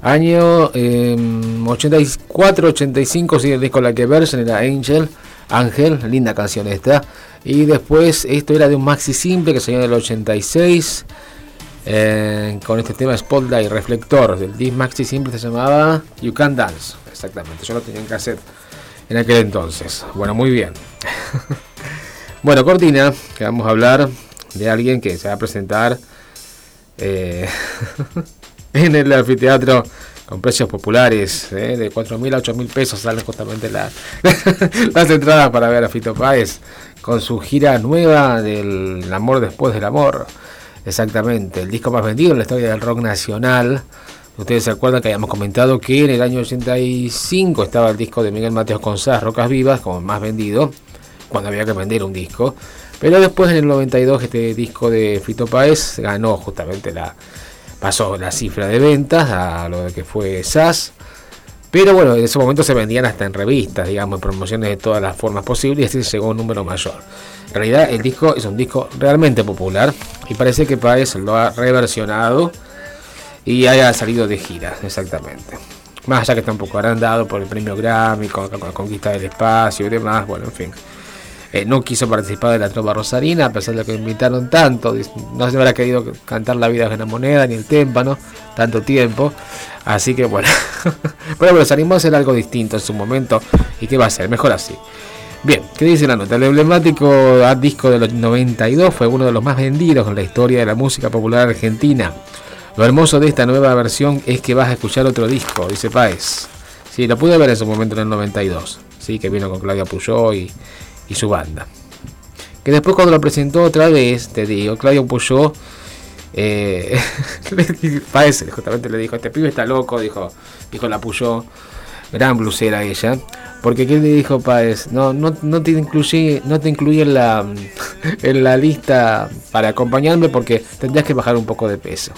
Año 84-85, em, sigue el disco La que Version, era Angel. Ángel, linda canción esta. Y después esto era de un maxi simple que salió en el 86. Eh, con este tema Spotlight Reflector del disc maxi simple se llamaba You Can Dance. Exactamente, yo lo tenía en cassette en aquel entonces. Bueno, muy bien. <laughs> bueno, Cortina, que vamos a hablar de alguien que se va a presentar eh, <laughs> en el anfiteatro con precios populares eh, de 4.000 a 8.000 pesos salen justamente <laughs> las entradas para ver a Fito Páez con su gira nueva del amor después del amor. Exactamente el disco más vendido en la historia del rock nacional. Ustedes se acuerdan que habíamos comentado que en el año 85 estaba el disco de Miguel Mateos González Rocas Vivas como más vendido cuando había que vender un disco pero después en el 92 este disco de Fito Páez ganó justamente la pasó la cifra de ventas a lo que fue SAS. Pero bueno, en ese momento se vendían hasta en revistas, digamos, en promociones de todas las formas posibles y así llegó a un número mayor. En realidad el disco es un disco realmente popular y parece que Páez lo ha reversionado y haya salido de gira, exactamente. Más allá que está un poco agrandado por el premio Grammy, con la conquista del espacio y demás, bueno, en fin. Eh, no quiso participar de la tropa rosarina, a pesar de que invitaron tanto. No se habrá querido cantar La vida de una moneda ni el témpano, tanto tiempo. Así que bueno. <laughs> Pero se animó a hacer algo distinto en su momento. ¿Y qué va a ser? Mejor así. Bien, ¿qué dice la nota? El emblemático disco de los 92 fue uno de los más vendidos en la historia de la música popular argentina. Lo hermoso de esta nueva versión es que vas a escuchar otro disco, dice Páez. Sí, lo pude ver en su momento en el 92. Sí, que vino con Claudia Puyó y, y su banda. Que después cuando lo presentó otra vez, te digo, Claudio Puyó, eh, <laughs> parece, justamente le dijo, este pibe está loco, dijo, dijo la Puyó, gran blusera ella, porque ¿qué le dijo Páez? No, no, no te incluye, no te incluye en la, <laughs> en la lista para acompañarme porque tendrías que bajar un poco de peso.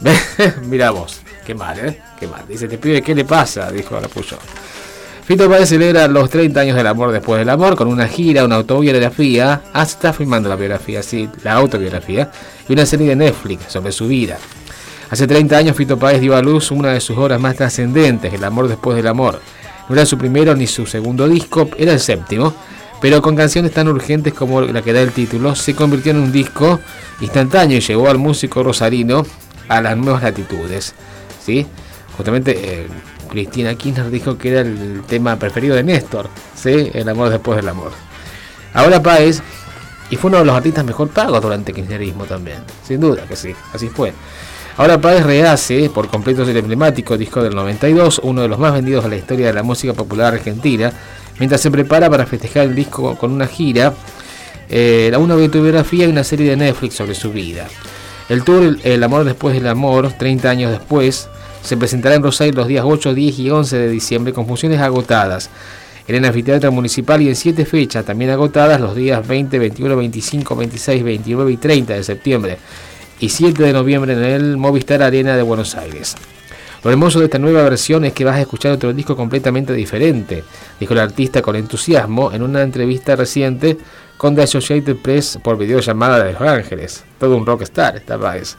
<laughs> Mira vos, qué mal, ¿eh? Qué mal. Dice, te pibe, ¿qué le pasa? Dijo la Puyó. Fito Páez celebra los 30 años del amor después del amor con una gira, una autobiografía. Está filmando la biografía, sí, la autobiografía. Y una serie de Netflix sobre su vida. Hace 30 años Fito Páez dio a luz una de sus obras más trascendentes, El amor después del amor. No era su primero ni su segundo disco, era el séptimo, pero con canciones tan urgentes como la que da el título, se convirtió en un disco instantáneo y llevó al músico rosarino a las nuevas latitudes. ¿sí? Justamente eh, Cristina Kirchner dijo que era el tema preferido de Néstor, ¿sí? El amor después del amor. Ahora Páez, y fue uno de los artistas mejor pagos durante el kirchnerismo también, sin duda que sí, así fue. Ahora Páez rehace por completo el emblemático disco del 92, uno de los más vendidos de la historia de la música popular argentina, mientras se prepara para festejar el disco con una gira, eh, una autobiografía y una serie de Netflix sobre su vida. El tour El amor después del amor, 30 años después, se presentará en Rosario los días 8, 10 y 11 de diciembre con funciones agotadas en el anfiteatro municipal y en siete fechas también agotadas los días 20, 21, 25, 26, 29 y 30 de septiembre y 7 de noviembre en el Movistar Arena de Buenos Aires. Lo hermoso de esta nueva versión es que vas a escuchar otro disco completamente diferente, dijo el artista con entusiasmo en una entrevista reciente con The Associated Press por videollamada de Los Ángeles. Todo un rockstar, esta vez.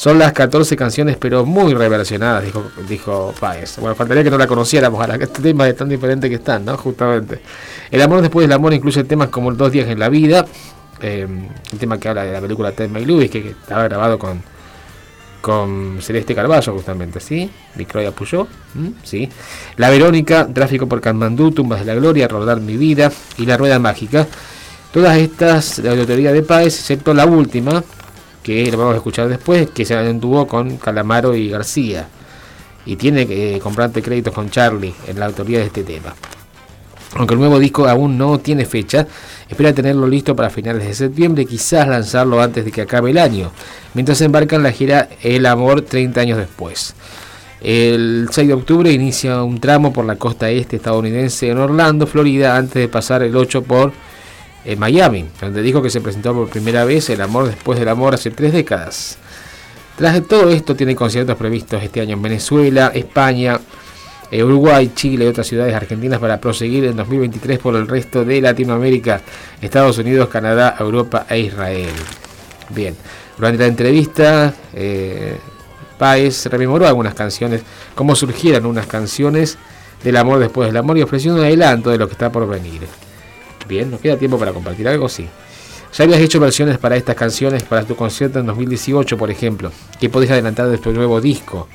Son las 14 canciones, pero muy reversionadas, dijo, dijo Páez. Bueno, faltaría que no la conociéramos a la este tema de tan diferente que están, ¿no? Justamente. El amor después del amor incluye temas como Dos días en la vida, eh, el tema que habla de la película Ted y Lewis, que, estaba grabado con, con Celeste Carballo, justamente, ¿sí? Victoria Puyó, ¿sí? La Verónica, Tráfico por Kanmandú, Tumbas de la Gloria, Rodar mi vida y La Rueda Mágica. Todas estas de autoría de Páez, excepto la última, que lo vamos a escuchar después, que se anduvo con Calamaro y García. Y tiene que eh, comprarte créditos con Charlie en la autoría de este tema. Aunque el nuevo disco aún no tiene fecha, espera tenerlo listo para finales de septiembre, quizás lanzarlo antes de que acabe el año, mientras embarca en la gira El Amor 30 años después. El 6 de octubre inicia un tramo por la costa este estadounidense en Orlando, Florida, antes de pasar el 8 por en Miami, donde dijo que se presentó por primera vez El amor después del amor hace tres décadas. Tras todo esto, tiene conciertos previstos este año en Venezuela, España, eh, Uruguay, Chile y otras ciudades argentinas para proseguir en 2023 por el resto de Latinoamérica, Estados Unidos, Canadá, Europa e Israel. Bien, Durante la entrevista, eh, Páez rememoró algunas canciones, cómo surgieron unas canciones del amor después del amor y ofreció un adelanto de lo que está por venir. Bien, ¿nos queda tiempo para compartir algo? Sí. Ya habías hecho versiones para estas canciones para tu concierto en 2018, por ejemplo. ¿Qué podés adelantar de tu nuevo disco?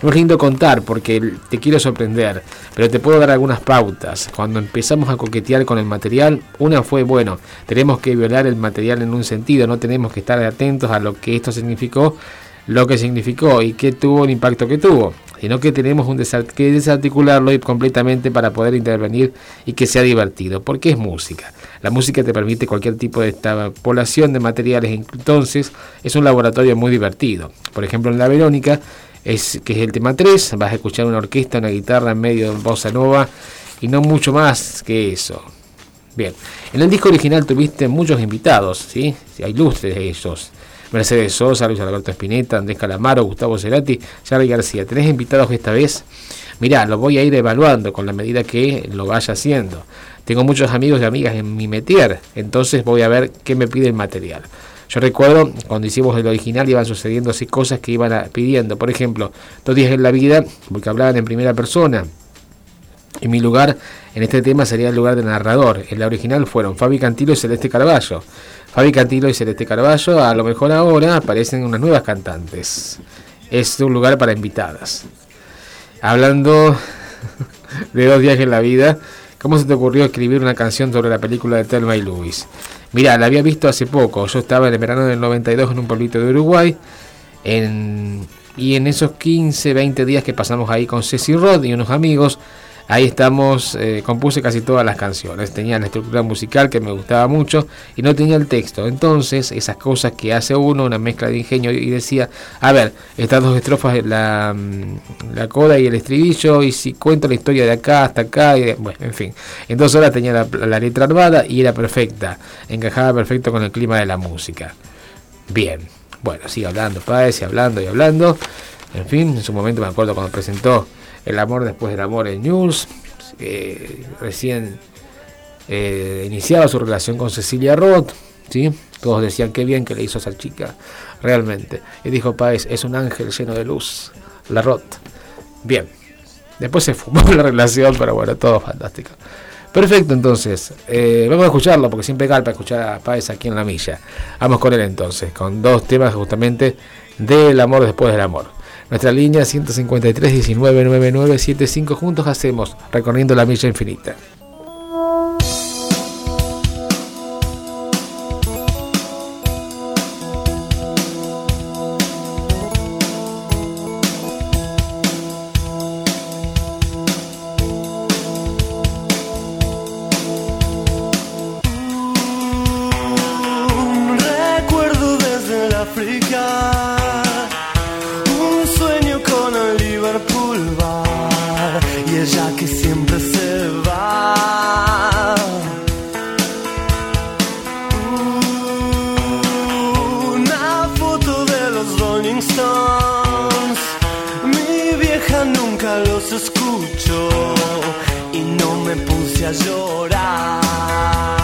No es lindo contar porque te quiero sorprender, pero te puedo dar algunas pautas. Cuando empezamos a coquetear con el material, una fue, bueno, tenemos que violar el material en un sentido, no tenemos que estar atentos a lo que esto significó, lo que significó y qué tuvo el impacto que tuvo sino que tenemos un que desarticularlo completamente para poder intervenir y que sea divertido, porque es música. La música te permite cualquier tipo de extrapolación de materiales, entonces es un laboratorio muy divertido. Por ejemplo, en La Verónica, es, que es el tema 3, vas a escuchar una orquesta, una guitarra en medio de bossa nova y no mucho más que eso. Bien, en el disco original tuviste muchos invitados, ¿sí? Hay lustres de ellos. Mercedes Sosa, Luis Alberto Espineta, Andrés Calamaro, Gustavo Cerati, Charlie García. ¿Tenés invitados esta vez? Mirá, lo voy a ir evaluando con la medida que lo vaya haciendo. Tengo muchos amigos y amigas en mi metier, entonces voy a ver qué me pide el material. Yo recuerdo cuando hicimos el original iban sucediendo así cosas que iban pidiendo. Por ejemplo, dos días en la vida, porque hablaban en primera persona. Y mi lugar en este tema sería el lugar del narrador. En la original fueron Fabi Cantilo y Celeste Carballo. Fabi Cantilo y Celeste Carballo, a lo mejor ahora aparecen unas nuevas cantantes. Es un lugar para invitadas. Hablando <laughs> de dos días en la vida, ¿cómo se te ocurrió escribir una canción sobre la película de Thelma y Louis? Mira, la había visto hace poco. Yo estaba en el verano del 92 en un pueblito de Uruguay. y en esos 15, 20 días que pasamos ahí con Ceci Rod y unos amigos, Ahí estamos, eh, compuse casi todas las canciones. Tenía la estructura musical que me gustaba mucho y no tenía el texto. Entonces, esas cosas que hace uno, una mezcla de ingenio, y decía, a ver, estas dos estrofas, la, mm, la coda y el estribillo, y si cuento la historia de acá hasta acá, y bueno, en fin. Entonces ahora tenía la, letra armada y era perfecta, encajaba perfecto con el clima de la música. Bien, bueno, sigue hablando, padre, hablando y hablando. En fin, en su momento me acuerdo cuando presentó el amor después del amor en News, recién eh, iniciaba su relación con Cecilia Roth, ¿sí? todos decían qué bien que le hizo esa chica, realmente. Y dijo Páez, es un ángel lleno de luz, la Roth. Bien, después se fumó <laughs> la relación, pero bueno, todo fantástico. Perfecto, entonces, eh, vamos a escucharlo porque siempre para escuchar a Páez aquí en la milla. Vamos con él entonces, con dos temas justamente del amor después del amor. Nuestra línea 153 19 9975 juntos hacemos recorriendo la milla infinita. los escucho y no me puse a llorar.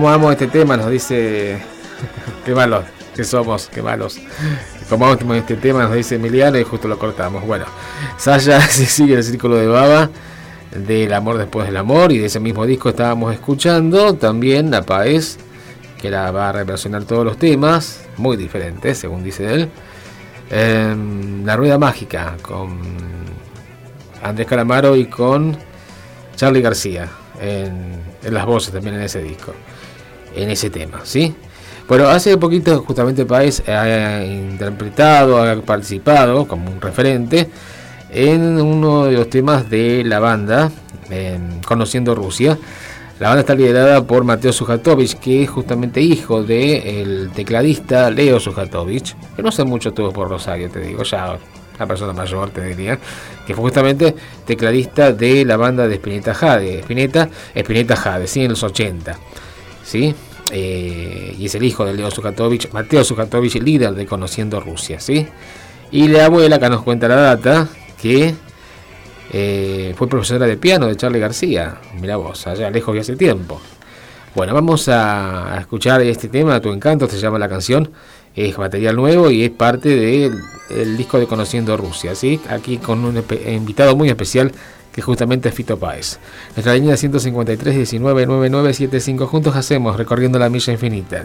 ¿Cómo amo este tema? Nos dice. <laughs> qué malos que somos, qué malos. ¿Cómo amo este tema? Nos dice Emiliano y justo lo cortamos. Bueno, Saya <laughs> se sigue el círculo de baba del amor después del amor y de ese mismo disco estábamos escuchando también la Paez que la va a reversionar todos los temas muy diferentes según dice él em, la rueda mágica con Andrés Calamaro y con Charlie García en las voces también en ese disco en ese tema, ¿sí? Bueno, hace poquito justamente Paez ha interpretado, ha participado como un referente en uno de los temas de la banda, Conociendo Rusia. La banda está liderada por Mateo Sujatovich, que es justamente hijo del tecladista Leo Sujatovich, que no sé mucho tuvo por Rosario, te digo, ya una persona mayor te diría, que fue justamente tecladista de la banda de Spinetta Jade, Spinetta, Spinetta Jade, sí, en los 80. ¿Sí? Eh, y es el hijo de Leo Sujatovich, Mateo Sujatovich, líder de Conociendo Rusia, ¿sí? Y la abuela, que nos cuenta la data, que eh, fue profesora de piano de Charlie García, mira vos, allá lejos de hace tiempo. Bueno, vamos a, escuchar este tema, Tu Encanto, se llama la canción, es material nuevo y es parte del disco de Conociendo Rusia, ¿sí? Aquí con un invitado muy especial que justamente es Fito Páez. Nuestra línea 153 19 9975 juntos hacemos recorriendo la milla infinita.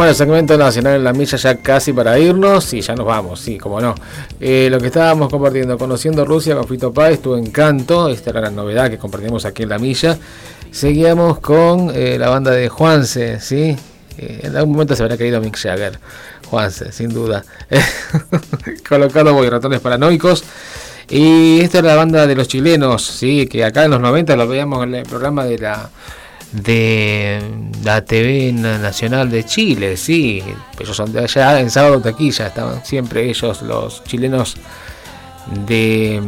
Bueno, el segmento nacional en la milla ya casi para irnos y ya nos vamos, sí, como no. Eh, lo que estábamos compartiendo, conociendo Rusia con Fito Páez, tu encanto, esta era la novedad que compartimos aquí en la milla. Seguíamos con eh, la banda de Juanse, ¿sí? Eh, en algún momento se habrá caído Mick Jagger, Juanse, sin duda. <laughs> Colocado voy ratones paranoicos. Y esta es la banda de los chilenos, ¿sí? Que acá en los 90 lo veíamos en el programa de la de la TV Nacional de Chile, sí, ellos son de allá, en sábado taquilla estaban siempre ellos, los chilenos de...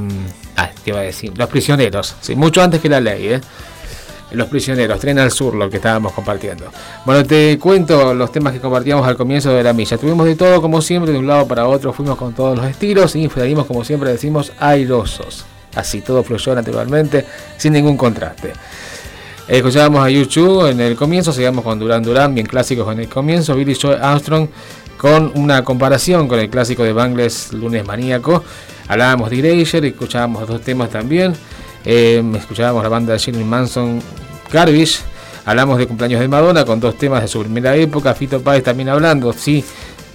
Ah, te iba a decir, los prisioneros, sí, mucho antes que la ley, ¿eh? Los prisioneros, Tren al Sur, lo que estábamos compartiendo. Bueno, te cuento los temas que compartíamos al comienzo de la milla. Tuvimos de todo, como siempre, de un lado para otro, fuimos con todos los estilos y salimos, como siempre decimos, airosos. Así, todo fluyó naturalmente, sin ningún contraste. Escuchábamos a YouTube en el comienzo, seguimos con Duran Duran, bien clásicos en el comienzo, Billy Joe Armstrong con una comparación con el clásico de Bangles Lunes Maníaco. Hablábamos de Erasure, escuchábamos dos temas también. Eh, escuchábamos la banda de Jimmy Manson, Garbage. Hablamos de cumpleaños de Madonna con dos temas de su primera época. Fito Páez también hablando, sí,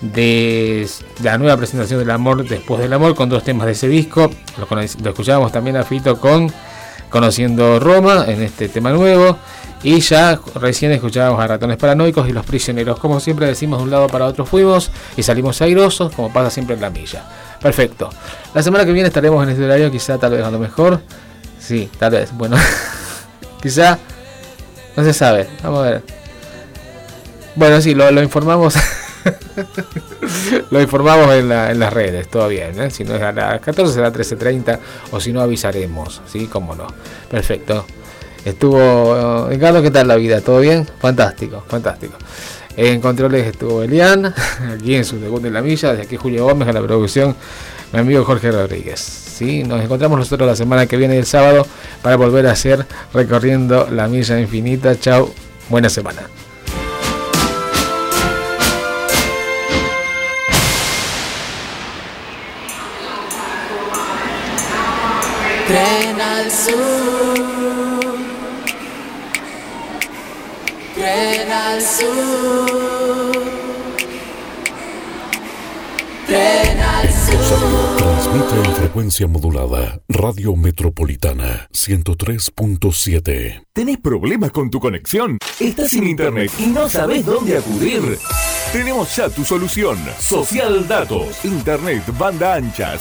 de la nueva presentación del amor después del amor con dos temas de ese disco. Lo escuchábamos también a Fito con conociendo Roma en este tema nuevo. Y ya recién escuchábamos a Ratones Paranoicos y Los Prisioneros. Como siempre decimos, de un lado para otro fuimos y salimos airosos, como pasa siempre en la milla. Perfecto. La semana que viene estaremos en este horario, quizá tal vez a lo mejor. Sí, tal vez. Bueno, <laughs> quizá. No se sabe. Vamos a ver. Bueno, sí, lo, lo informamos. <laughs> <laughs> Lo informamos en, las redes, todo bien. ¿eh? Si no es a las 14 será 13.30 o si no avisaremos, ¿sí? Cómo no. Perfecto. Estuvo, Ricardo, ¿qué tal la vida? ¿Todo bien? Fantástico, fantástico. En controles estuvo Elian, <laughs> aquí en su debut en la milla, desde aquí Julio Gómez a la producción, mi amigo Jorge Rodríguez. ¿sí? Nos encontramos nosotros la semana que viene, el sábado, para volver a hacer recorriendo la milla infinita. Chao, buena semana.
Transmite en frecuencia modulada. Radio Metropolitana 103.7.
¿Tenés problemas con tu conexión? ¿Estás sin internet y no sabes dónde acudir? Tenemos ya tu solución. Social Datos. Internet, banda ancha,